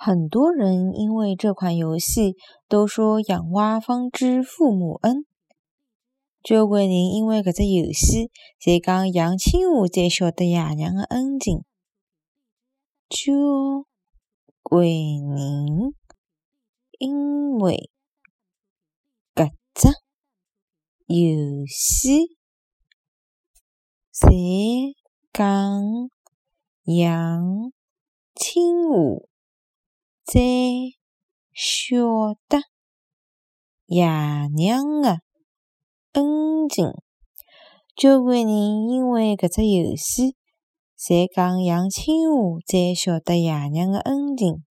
很多人因为这款游戏都说养蛙方知父母恩。交关人因为搿只游戏，才讲养青蛙才晓得爷娘的恩情。交关人因为搿只游戏，才讲养青蛙才晓得爷娘的恩情。交关人因为搿只游戏，侪讲养亲娃才晓得爷娘的恩情。